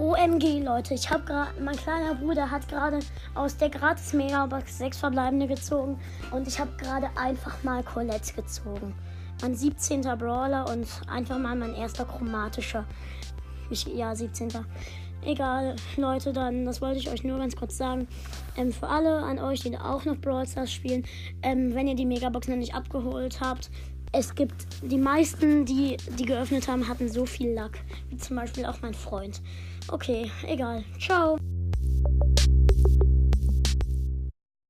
OMG, Leute, ich habe gerade, mein kleiner Bruder hat gerade aus der gratis Megabox sechs verbleibende gezogen und ich habe gerade einfach mal Colette gezogen. Mein 17. Brawler und einfach mal mein erster chromatischer. Ich, ja, 17. Egal, Leute, dann, das wollte ich euch nur ganz kurz sagen. Ähm, für alle an euch, die auch noch Brawl Stars spielen, ähm, wenn ihr die Megabox noch nicht abgeholt habt, es gibt die meisten, die die geöffnet haben, hatten so viel Luck. Wie zum Beispiel auch mein Freund. Okay, egal. Ciao.